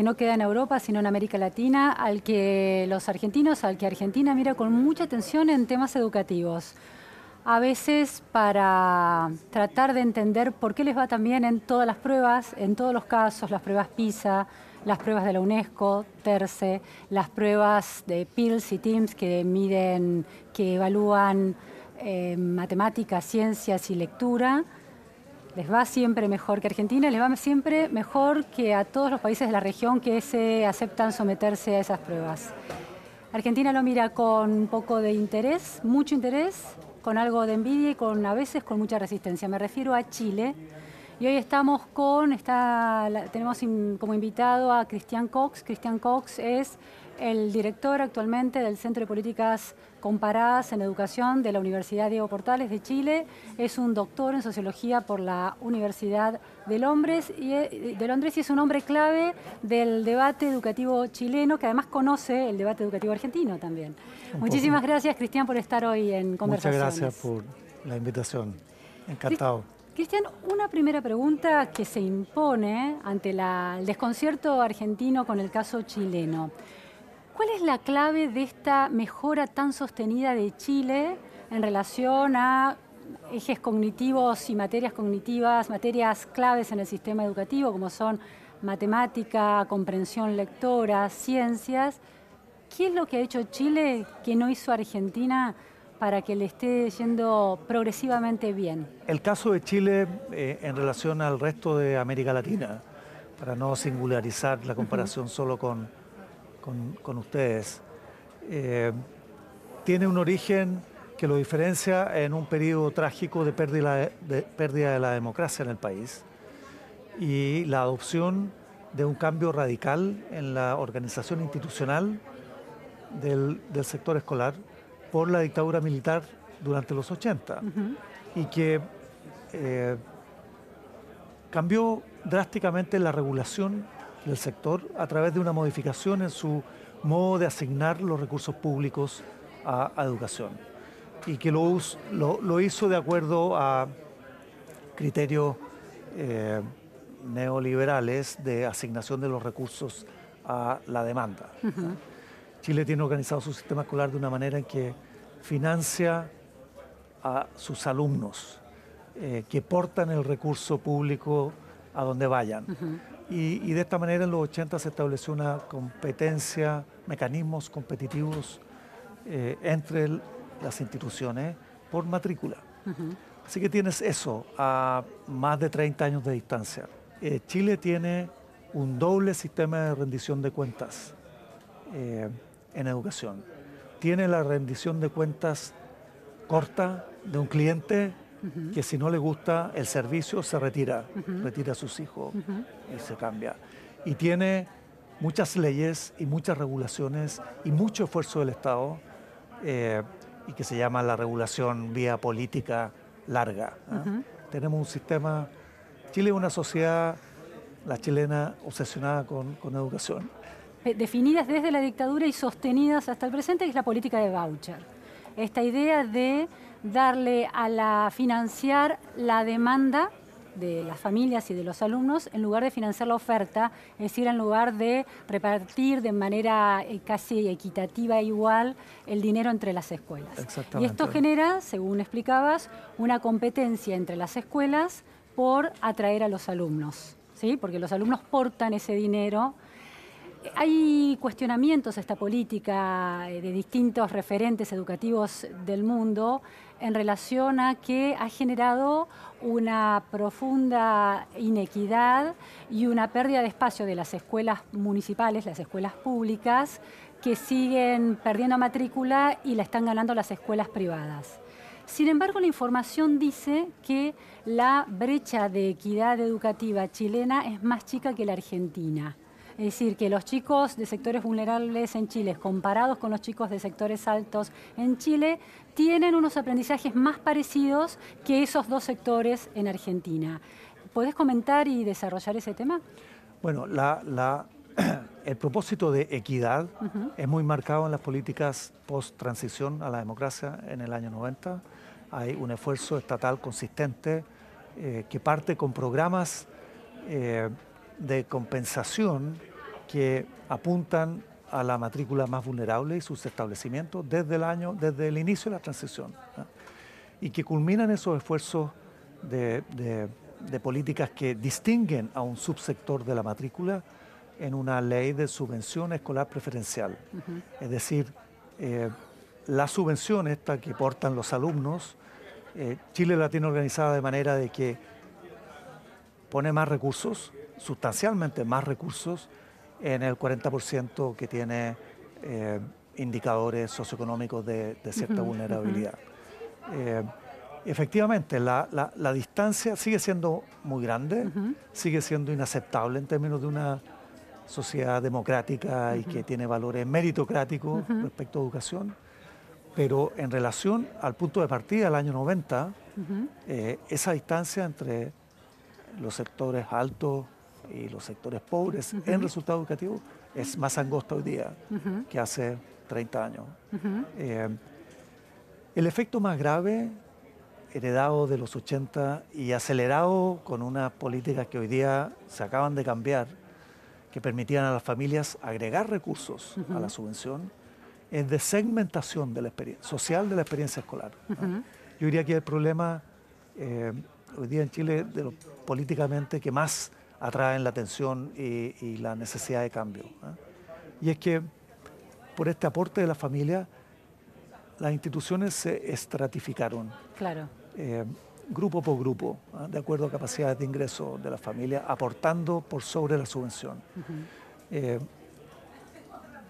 que no queda en Europa, sino en América Latina, al que los argentinos, al que Argentina mira con mucha atención en temas educativos. A veces para tratar de entender por qué les va tan bien en todas las pruebas, en todos los casos, las pruebas PISA, las pruebas de la UNESCO, TERCE, las pruebas de PILS y TIMS que miden, que evalúan eh, matemáticas, ciencias y lectura les va siempre mejor que Argentina, les va siempre mejor que a todos los países de la región que se aceptan someterse a esas pruebas. Argentina lo mira con un poco de interés, mucho interés, con algo de envidia y con a veces con mucha resistencia. Me refiero a Chile. Y hoy estamos con, está, tenemos como invitado a Cristian Cox. Cristian Cox es el director actualmente del Centro de Políticas Comparadas en Educación de la Universidad Diego Portales de Chile. Es un doctor en sociología por la Universidad de Londres y, eh, de Londres y es un hombre clave del debate educativo chileno que además conoce el debate educativo argentino también. Muchísimas gracias, Cristian, por estar hoy en Conversaciones. Muchas gracias por la invitación. Encantado. Cristian, una primera pregunta que se impone ante el desconcierto argentino con el caso chileno. ¿Cuál es la clave de esta mejora tan sostenida de Chile en relación a ejes cognitivos y materias cognitivas, materias claves en el sistema educativo, como son matemática, comprensión lectora, ciencias? ¿Qué es lo que ha hecho Chile que no hizo Argentina para que le esté yendo progresivamente bien? El caso de Chile eh, en relación al resto de América Latina, para no singularizar la comparación solo con con, ustedes. Eh, tiene un origen que lo diferencia en un periodo trágico de pérdida de, pérdida de la democracia en el país y la adopción de un cambio radical en la organización institucional del, sector escolar por la dictadura militar durante los 80 y que eh, cambió drásticamente la regulación del sector a través de una modificación en su modo de asignar los recursos públicos a, educación y que lo, lo, hizo de acuerdo a criterios eh, neoliberales de asignación de los recursos a la demanda. Chile tiene organizado su sistema escolar de una manera en que financia a sus alumnos eh, que portan el recurso público a donde vayan. Y, de esta manera en los 80 se estableció una competencia, mecanismos competitivos eh, entre las instituciones por matrícula. Así que tienes eso a más de 30 años de distancia. Eh, Chile tiene un doble sistema de rendición de cuentas eh, en educación. Tiene la rendición de cuentas corta de un cliente que si no le gusta el servicio se retira, retira a sus hijos y se cambia. Y tiene muchas leyes y muchas regulaciones y mucho esfuerzo del Estado eh, y que se llama la regulación vía política larga. Tenemos un sistema, Chile es una sociedad, la chilena, obsesionada con, con educación. Definidas desde la dictadura y sostenidas hasta el presente, que es la política de voucher. Esta idea de darle a la financiar la demanda de las familias y de los alumnos en lugar de financiar la oferta, es decir, en lugar de repartir de manera eh, casi equitativa e igual el dinero entre las escuelas. Y esto genera, según explicabas, una competencia entre las escuelas por atraer a los alumnos, ¿sí? porque los alumnos portan ese dinero hay cuestionamientos a esta política eh, de distintos referentes educativos del mundo en relación a que ha generado una profunda inequidad y una pérdida de espacio de las escuelas municipales, las escuelas públicas, que siguen perdiendo matrícula y la están ganando las escuelas privadas. Sin embargo, la información dice que la brecha de equidad educativa chilena es más chica que la argentina. Es decir, que los chicos de sectores vulnerables en Chile, comparados con los chicos de sectores altos en Chile, tienen unos aprendizajes más parecidos que esos dos sectores en Argentina. ¿Podés comentar y desarrollar ese tema? Bueno, el propósito de equidad es muy marcado en las políticas post-transición a la democracia en el año 90. Hay un esfuerzo estatal consistente eh, que parte con programas eh, de compensación que apuntan a la matrícula más vulnerable y sus establecimientos desde el año, desde el inicio de la transición. Y que culminan esos esfuerzos de, políticas que distinguen a un subsector de la matrícula en una ley de subvención escolar preferencial. Es decir, eh, la subvención esta que portan los alumnos, eh, Chile la tiene organizada de manera de que pone más recursos, sustancialmente más recursos, en el 40% que tiene eh, indicadores socioeconómicos de, cierta vulnerabilidad. Eh, efectivamente, la, distancia sigue siendo muy grande, sigue siendo inaceptable en términos de una sociedad democrática y que tiene valores meritocráticos respecto a educación, pero en relación al punto de partida del año 90, eh, esa distancia entre los sectores altos y los sectores pobres en resultado educativo es más angosta hoy día que hace 30 años. Eh, el efecto más grave, heredado de los 80 y acelerado con unas políticas que hoy día se acaban de cambiar, que permitían a las familias agregar recursos a la subvención, es de segmentación de la social de la experiencia escolar. Yo diría que el problema eh, hoy día en Chile de lo políticamente que más atraen la atención y, la necesidad de cambio. Y es que por este aporte de la familia, las instituciones se estratificaron. Claro. Eh, grupo por grupo, de acuerdo a capacidades de ingreso de la familia, aportando por sobre la subvención. Eh,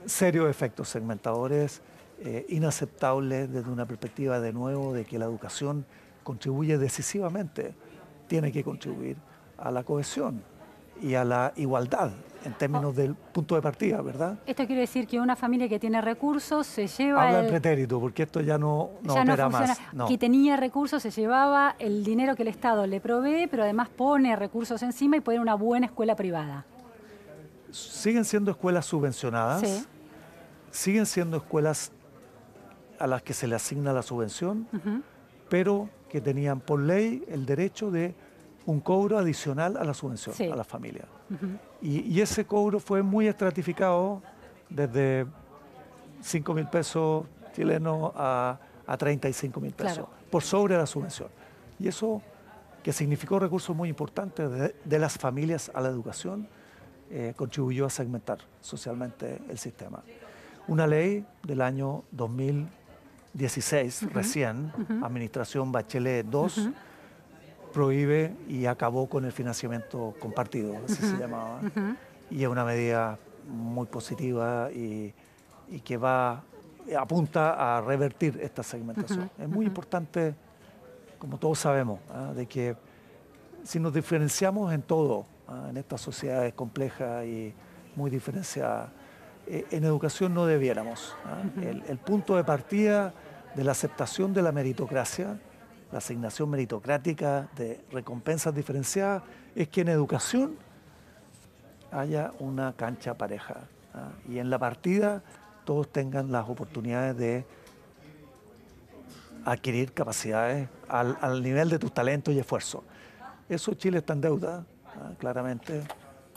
serios efectos segmentadores, eh, inaceptables desde una perspectiva de nuevo de que la educación contribuye decisivamente, tiene que contribuir a la cohesión y a la igualdad en términos del punto de partida, ¿verdad? Esto quiere decir que una familia que tiene recursos se lleva... Habla en pretérito, porque esto ya no, no opera más. Que tenía recursos, se llevaba el dinero que el Estado le provee, pero además pone recursos encima y pone una buena escuela privada. Siguen siendo escuelas subvencionadas, siguen siendo escuelas a las que se le asigna la subvención, pero que tenían por ley el derecho de un cobro adicional a la subvención a la familia. y, ese cobro fue muy estratificado desde 5 mil pesos chilenos a, a 35 mil pesos, por sobre la subvención. Y eso, que significó recursos muy importantes de, las familias a la educación, eh, contribuyó a segmentar socialmente el sistema. Una ley del año 2016, recién, Administración Bachelet II, prohíbe y acabó con el financiamiento compartido, así se llamaba. Y es una medida muy positiva y, que va apunta a revertir esta segmentación. Es muy importante, como todos sabemos, ¿ah? de que si nos diferenciamos en todo, ¿ah? en estas sociedades complejas y muy diferenciadas, eh, en educación no debiéramos. ¿ah? el punto de partida de la aceptación de la meritocracia la asignación meritocrática de recompensas diferenciadas, es que en educación haya una cancha pareja ¿ah? y en la partida todos tengan las oportunidades de adquirir capacidades al, nivel de tus talentos y esfuerzos. Eso Chile está en deuda, ¿ah? claramente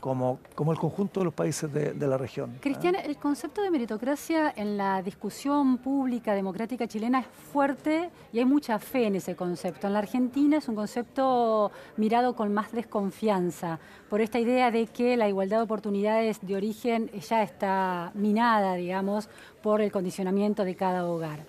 como, el conjunto de los países de, la región. Cristian, el concepto de meritocracia en la discusión pública democrática chilena es fuerte y hay mucha fe en ese concepto. En la Argentina es un concepto mirado con más desconfianza por esta idea de que la igualdad de oportunidades de origen ya está minada, digamos, por el condicionamiento de cada hogar.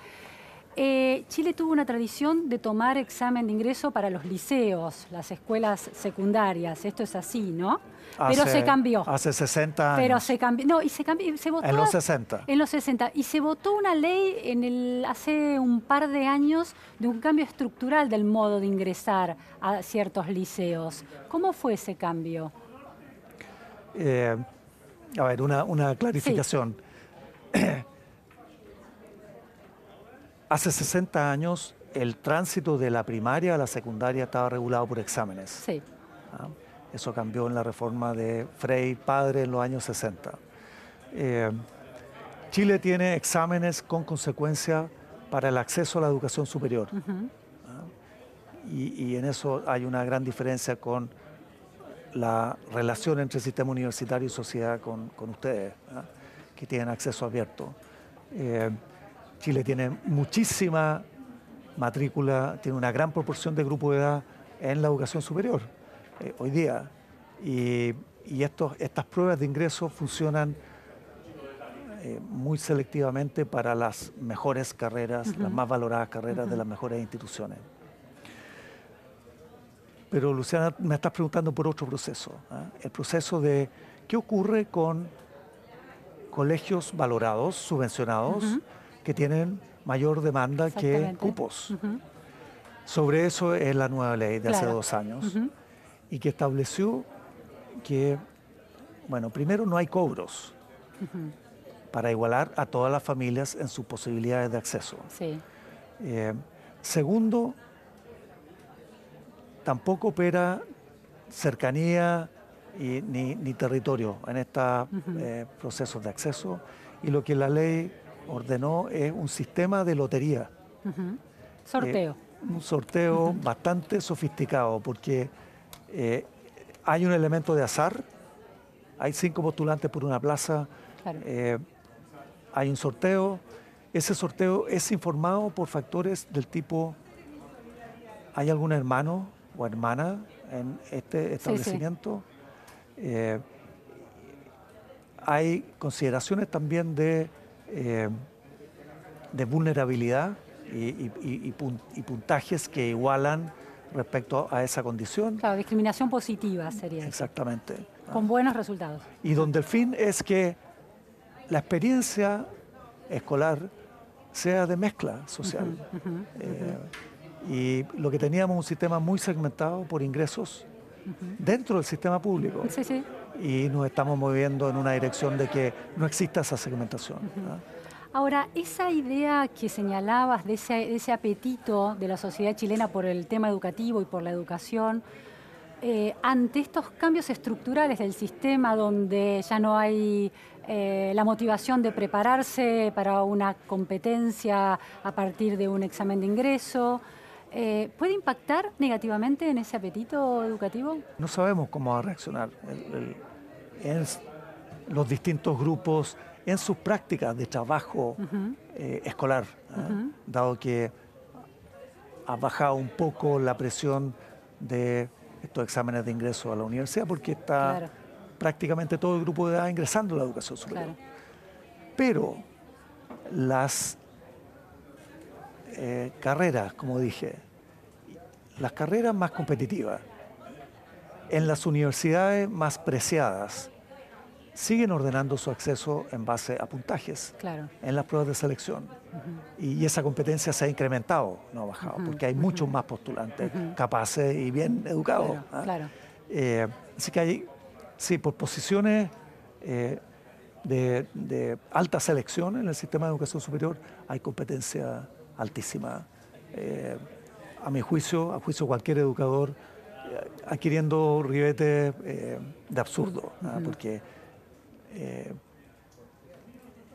Eh, Chile tuvo una tradición de tomar examen de ingreso para los liceos, las escuelas secundarias. Esto es así, ¿no? Pero se cambió. Hace 60 años. Pero se cambió. No, y se cambió. Se votó, en los 60. En los 60. Y se votó una ley en el, hace un par de años de un cambio estructural del modo de ingresar a ciertos liceos. ¿Cómo fue ese cambio? Eh, A ver, una, una clarificación. Hace 60 años el tránsito de la primaria a la secundaria estaba regulado por exámenes. Sí. ¿ah? Eso cambió en la reforma de Frey padre en los años 60. Eh, Chile tiene exámenes con consecuencia para el acceso a la educación superior. ¿ah? y, y en eso hay una gran diferencia con la relación entre sistema universitario y sociedad con, con ustedes, ¿ah? que tienen acceso abierto. Eh, Chile tiene muchísima matrícula, tiene una gran proporción de grupo de edad en la educación superior eh, hoy día. Y, y estos, estas pruebas de ingreso funcionan eh, muy selectivamente para las mejores carreras, las más valoradas carreras de las mejores instituciones. Pero Luciana, me estás preguntando por otro proceso, ¿ah? el proceso de qué ocurre con colegios valorados, subvencionados, que tienen mayor demanda que cupos. Sobre eso es la nueva ley de hace dos años y que estableció que, bueno, primero no hay cobros para igualar a todas las familias en sus posibilidades de acceso. Sí. Eh, segundo, tampoco opera cercanía y- ni, ni territorio en estos eh, procesos de acceso. Y lo que la ley ordenó es un sistema de lotería, Ujú. Sorteo. eh, un sorteo bastante sofisticado porque eh, hay un elemento de azar, hay cinco postulantes por una plaza, Claro. eh, hay un sorteo, ese sorteo es informado por factores del tipo, ¿hay algún hermano o hermana en este establecimiento? Eh, hay consideraciones también de, eh, de vulnerabilidad y, y- y- y pun- y puntajes que igualan respecto a esa condición. Claro, discriminación positiva sería. eso. Exactamente. Con buenos resultados. Y donde el fin es que la experiencia escolar sea de mezcla social. Eh, y lo que teníamos un sistema muy segmentado por ingresos dentro del sistema público. Sí, sí. Y nos estamos moviendo en una dirección de que no exista esa segmentación. ¿ah? Ahora, esa idea que señalabas de ese, de ese apetito de la sociedad chilena por el tema educativo y por la educación, eh, ante estos cambios estructurales del sistema donde ya no hay eh, la motivación de prepararse para una competencia a partir de un examen de ingreso, eh, ¿puede impactar negativamente en ese apetito educativo? No sabemos cómo va a reaccionar el- los distintos grupos en sus prácticas de trabajo eh, escolar, ¿ah? dado que ha bajado un poco la presión de estos exámenes de ingreso a la universidad porque está Claro. prácticamente todo el grupo de edad ingresando a la educación superior. Claro. Pero las eh, carreras, como dije, las carreras más competitivas, en las universidades más preciadas, siguen ordenando su acceso en base a puntajes Claro. en las pruebas de selección. y, y esa competencia se ha incrementado, no ha bajado, porque hay muchos más postulantes capaces y bien educados. Claro, ¿ah? claro. Eh, así que hay, sí, por posiciones eh, de, de alta selección en el sistema de educación superior, hay competencia altísima. Eh, a mi juicio, a juicio de cualquier educador, eh, adquiriendo ribetes eh, de absurdo, ¿ah? porque eh,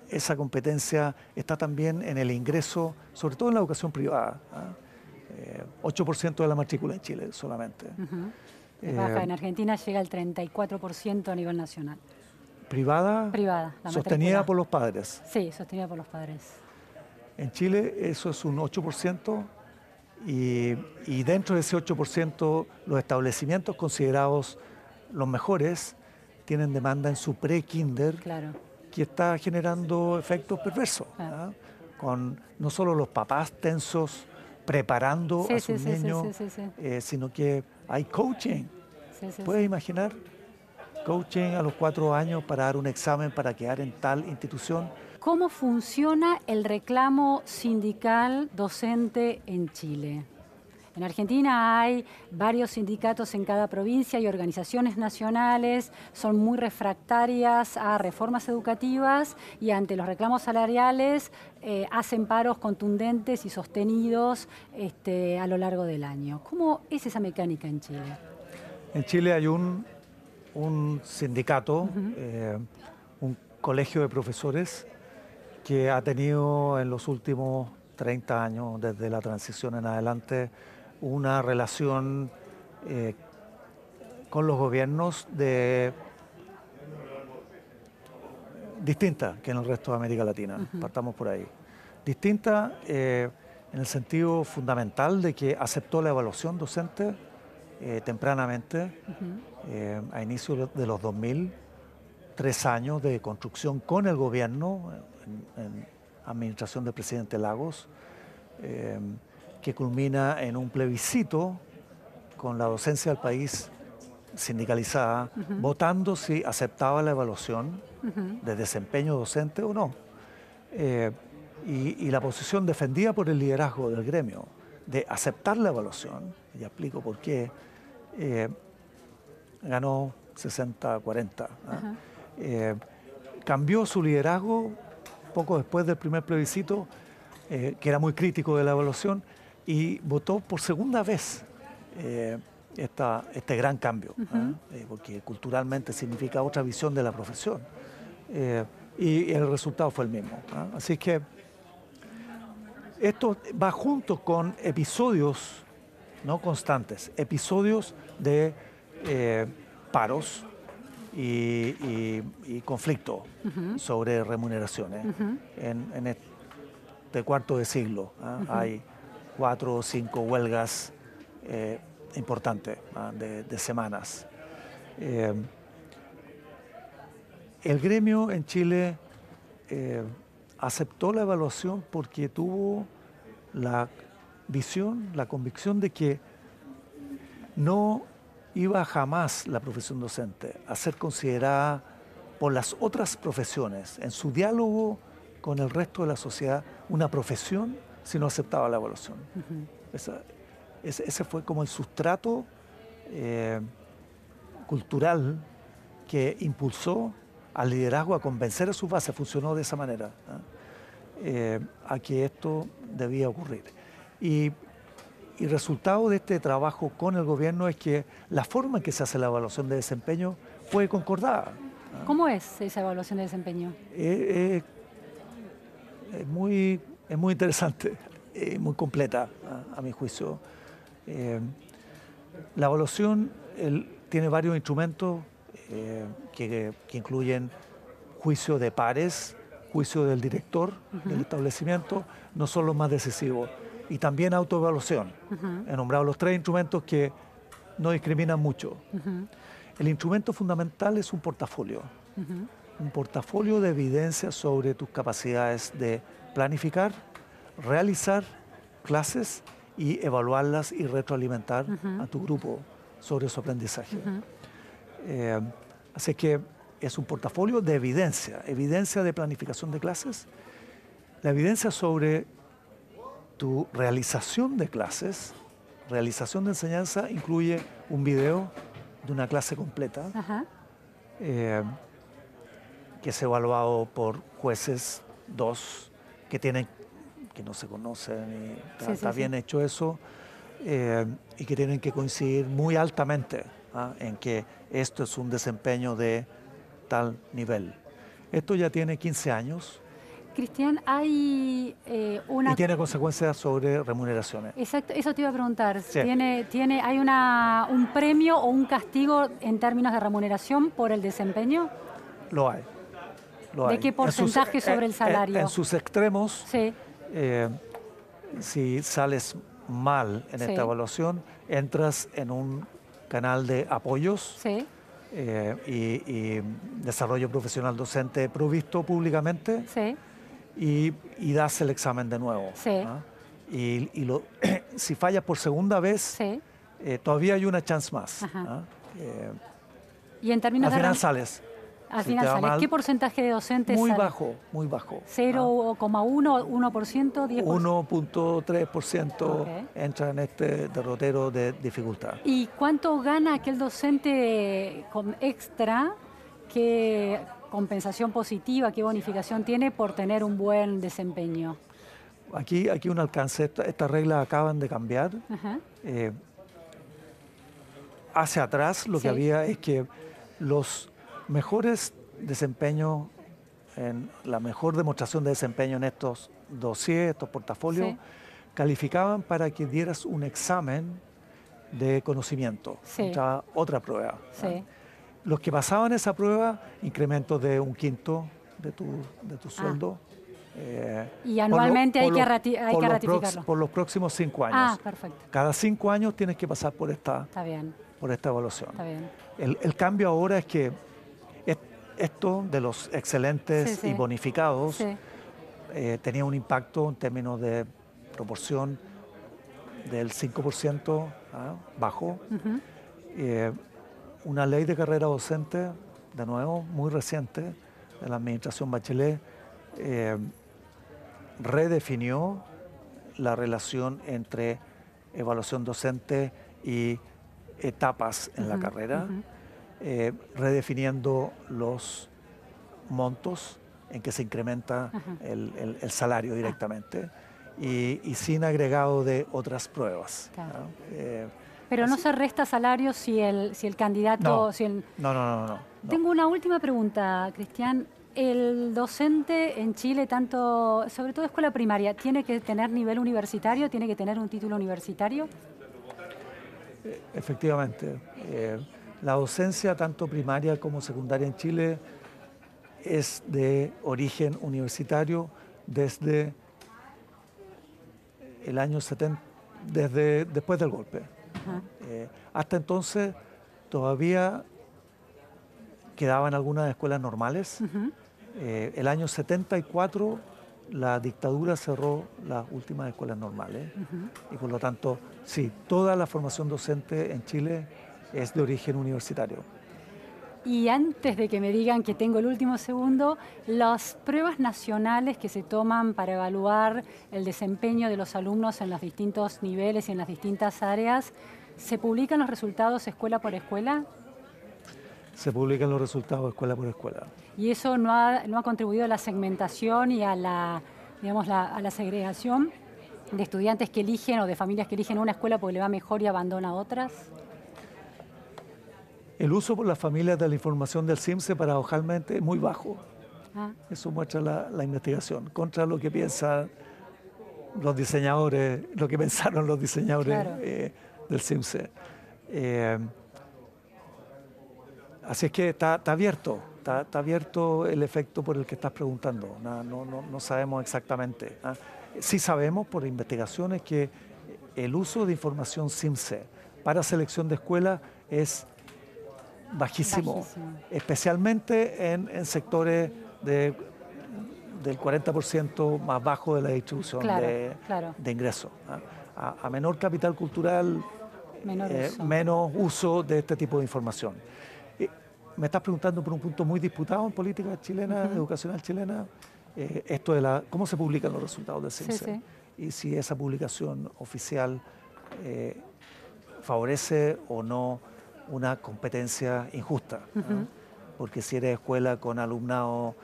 esa competencia está también en el ingreso, sobre todo en la educación privada. ¿ah? Eh, 8% de la matrícula en Chile solamente. Es Eh, baja. En Argentina llega al 34% a nivel nacional. privada, Privada, la sostenida matrícula. por los padres. Sí, sostenida por los padres. En Chile eso es un 8% y, y dentro de ese 8% los establecimientos considerados los mejores tienen demanda en su pre-kinder Claro. que está generando efectos perversos. ¿ah? con no solo los papás tensos preparando Sí, a sus sí, niños, sí, eh, sino que hay coaching. ¿Puedes imaginar? Coaching a los cuatro años para dar un examen para quedar en tal institución. ¿Cómo funciona el reclamo sindical docente en Chile? En Argentina hay varios sindicatos en cada provincia y organizaciones nacionales, son muy refractarias a reformas educativas y ante los reclamos salariales eh, hacen paros contundentes y sostenidos este, a lo largo del año. ¿Cómo es esa mecánica en Chile? En Chile hay un, sindicato, eh, un colegio de profesores que ha tenido en los últimos 30 años, desde la transición en adelante, una relación eh, con los gobiernos de distinta que en el resto de América Latina. Partamos por ahí. Distinta eh, en el sentido fundamental de que aceptó la evaluación docente eh, tempranamente, a inicios de los 2000, tres años de construcción con el gobierno, en, administración del presidente Lagos, que culmina en un plebiscito con la docencia del país sindicalizada, votando si aceptaba la evaluación de desempeño docente o no. Eh, y, la posición defendida por el liderazgo del gremio de aceptar la evaluación, y explico por qué, eh, ganó 60-40. ¿ah? Eh, cambió su liderazgo poco después del primer plebiscito, que era muy crítico de la evaluación, y votó por segunda vez eh, este gran cambio, ¿ah? eh, porque culturalmente significa otra visión de la profesión. Eh, y el resultado fue el mismo. ¿ah? Así que esto va junto con episodios no constantes, episodios de paros y, conflicto sobre remuneraciones. en, este cuarto de siglo ¿ah? hay cuatro o cinco huelgas eh, importantes ah, de, semanas. Eh, el gremio en Chile eh, aceptó la evaluación porque tuvo la visión, la convicción de que no iba jamás la profesión docente a ser considerada por las otras profesiones en su diálogo con el resto de la sociedad una profesión si no aceptaba la evaluación. ese, fue como el sustrato eh, cultural que impulsó al liderazgo a convencer a su base, funcionó de esa manera, eh, a que esto debía ocurrir. Y, el resultado de este trabajo con el gobierno es que la forma en que se hace la evaluación de desempeño fue concordada. ¿Cómo es esa evaluación de desempeño? Eh, es muy es muy interesante, eh, muy completa a, mi juicio. Eh, la evaluación tiene varios instrumentos eh, que, incluyen juicio de pares, juicio del director del establecimiento, no son los más decisivos, y también autoevaluación. He nombrado los tres instrumentos que no discriminan mucho. El instrumento fundamental es un portafolio, un portafolio de evidencia sobre tus capacidades de planificar, realizar clases y evaluarlas y retroalimentar a tu grupo sobre su aprendizaje. Eh, así que es un portafolio de evidencia, evidencia de planificación de clases, la evidencia sobre tu realización de clases, realización de enseñanza incluye un video de una clase completa eh, que es evaluado por jueces dos que tienen que no se conocen y está, bien hecho eso eh, y que tienen que coincidir muy altamente ¿ah? en que esto es un desempeño de tal nivel. Esto ya tiene 15 años. Cristian, hay eh, una... Y tiene consecuencias sobre remuneraciones. Exacto, eso te iba a preguntar. ¿Tiene, tiene, ¿Hay una, un premio o un castigo en términos de remuneración por el desempeño? Lo hay. ¿De qué porcentaje sobre el salario? En, sus extremos, eh, si sales mal en esta evaluación, entras en un canal de apoyos eh, y, desarrollo profesional docente provisto públicamente y, das el examen de nuevo. ¿ah? Y, si fallas por segunda vez, eh, todavía hay una chance más. y en términos al final sales Al Si final te va sale. mal, ¿Qué porcentaje de docentes Muy sale? bajo, muy bajo. 0,1, 1%, 10%. 1.3% Ok. entra en este derrotero de dificultad. ¿Y cuánto gana aquel docente con extra? ¿Qué compensación positiva, qué bonificación tiene por tener un buen desempeño? Aquí, aquí un alcance, esta- estas reglas acaban de cambiar. Eh, hacia atrás lo Sí. que había es que los mejores desempeños, en la mejor demostración de desempeño en estos dossiers, estos portafolios, Sí. calificaban para que dieras un examen de conocimiento, Sí. otra, otra prueba. Sí. Los que pasaban esa prueba, incrementos de un quinto de tu, de tu sueldo. eh, Ah. Y por lo- anualmente hay que hay por que prox- ratificarlo. por los próximos cinco años. Ah, perfecto. Cada cinco años tienes que pasar por esta, Está bien, por esta evaluación. está bien. El, el cambio ahora es que est- esto de los excelentes Sí, sí. y bonificados Sí. eh, tenía un impacto en términos de proporción del 5% ¿ah? bajo. Eh, una ley de carrera docente, de nuevo, muy reciente, de la administración Bachelet, eh, redefinió la relación entre evaluación docente y etapas en la carrera, eh, redefiniendo los montos en que se incrementa el, el- el salario directamente y, y sin agregado de otras pruebas. Claro. ¿no? Eh, Pero no se resta salario si el, si el candidato... No. si el- no, no, no, no, no. Tengo una última pregunta, Cristian. ¿El docente en Chile, tanto, sobre todo escuela primaria, tiene que tener nivel universitario, tiene que tener un título universitario? Efectivamente. eh, la docencia, tanto primaria como secundaria en Chile, es de origen universitario desde el año 70, desde después del golpe. Eh, hasta entonces todavía quedaban algunas escuelas normales. Ujú. Eh, el año 74 la dictadura cerró las últimas escuelas normales y por lo tanto, sí, toda la formación docente en Chile es de origen universitario. Y antes de que me digan que tengo el último segundo, las pruebas nacionales que se toman para evaluar el desempeño de los alumnos en los distintos niveles y en las distintas áreas, ¿se publican los resultados escuela por escuela? Se publican los resultados escuela por escuela. Y eso no ha, no ha contribuido a la segmentación y a la, digamos, la- a la segregación de estudiantes que eligen o de familias que eligen una escuela porque le va mejor y abandona otras. El uso por las familias de la información del CIMSE paradojalmente es muy bajo. Ah, Eso muestra la, la investigación, contra lo que piensan los diseñadores, lo que pensaron los diseñadores Claro. eh, del CIMSE. Eh, así es que está, está abierto, está, está abierto el efecto por el que estás preguntando. No, no- no sabemos exactamente. ¿ah? Sí sabemos por investigaciones que el uso de información CIMSE para selección de escuela es bajísimo, Bajísimo. especialmente en, en sectores de, del 40% más bajo de la distribución Claro, de, claro. de ingresos. ¿ah? A, a menor capital cultural, Menor eh, uso. menos uso de este tipo de información. Eh, me estás preguntando por un punto muy disputado en política chilena, educacional chilena, eh, esto de la, cómo se publican los resultados del Sí, CIMSE sí. y si esa publicación oficial eh, favorece o no una competencia injusta. ¿no? Porque si eres escuela con alumnado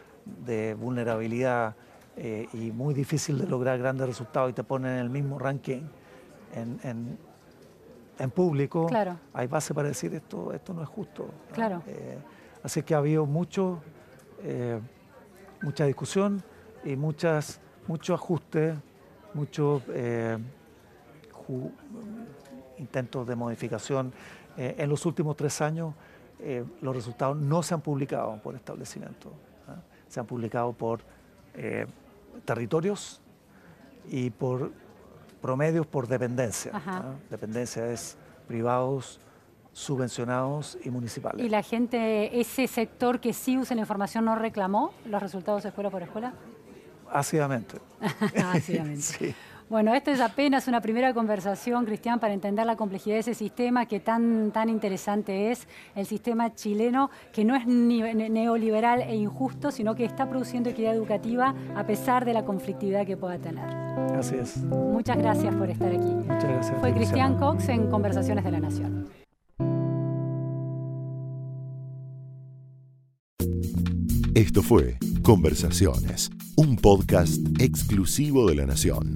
de vulnerabilidad eh, y muy difícil de lograr grandes resultados y te ponen en el mismo ranking en, en- en público, Claro. hay base para decir esto, esto no es justo. ¿no? Claro. Eh, así que ha habido mucho, eh, mucha discusión y muchas, mucho ajuste, muchos ju- intentos de modificación. Eh, en los últimos tres años eh, los resultados no se han publicado por establecimiento, ¿ah? se han publicado por eh, territorios y por promedios por dependencia. ¿ah? Dependencia es privados, subvencionados y municipales. ¿Y la gente, ese sector que sí usa la información, no reclamó los resultados escuela por escuela? Ácidamente. Ácidamente. Sí. Bueno, esto es apenas una primera conversación, Cristian, para entender la complejidad de ese sistema que tan, tan interesante es, el sistema chileno, que no es ni neoliberal e injusto, sino que está produciendo equidad educativa a pesar de la conflictividad que pueda tener. Así es. Muchas gracias por estar aquí. Muchas gracias. Fue Cristian Cox en Conversaciones de la Nación. Esto fue Conversaciones, un podcast exclusivo de La Nación.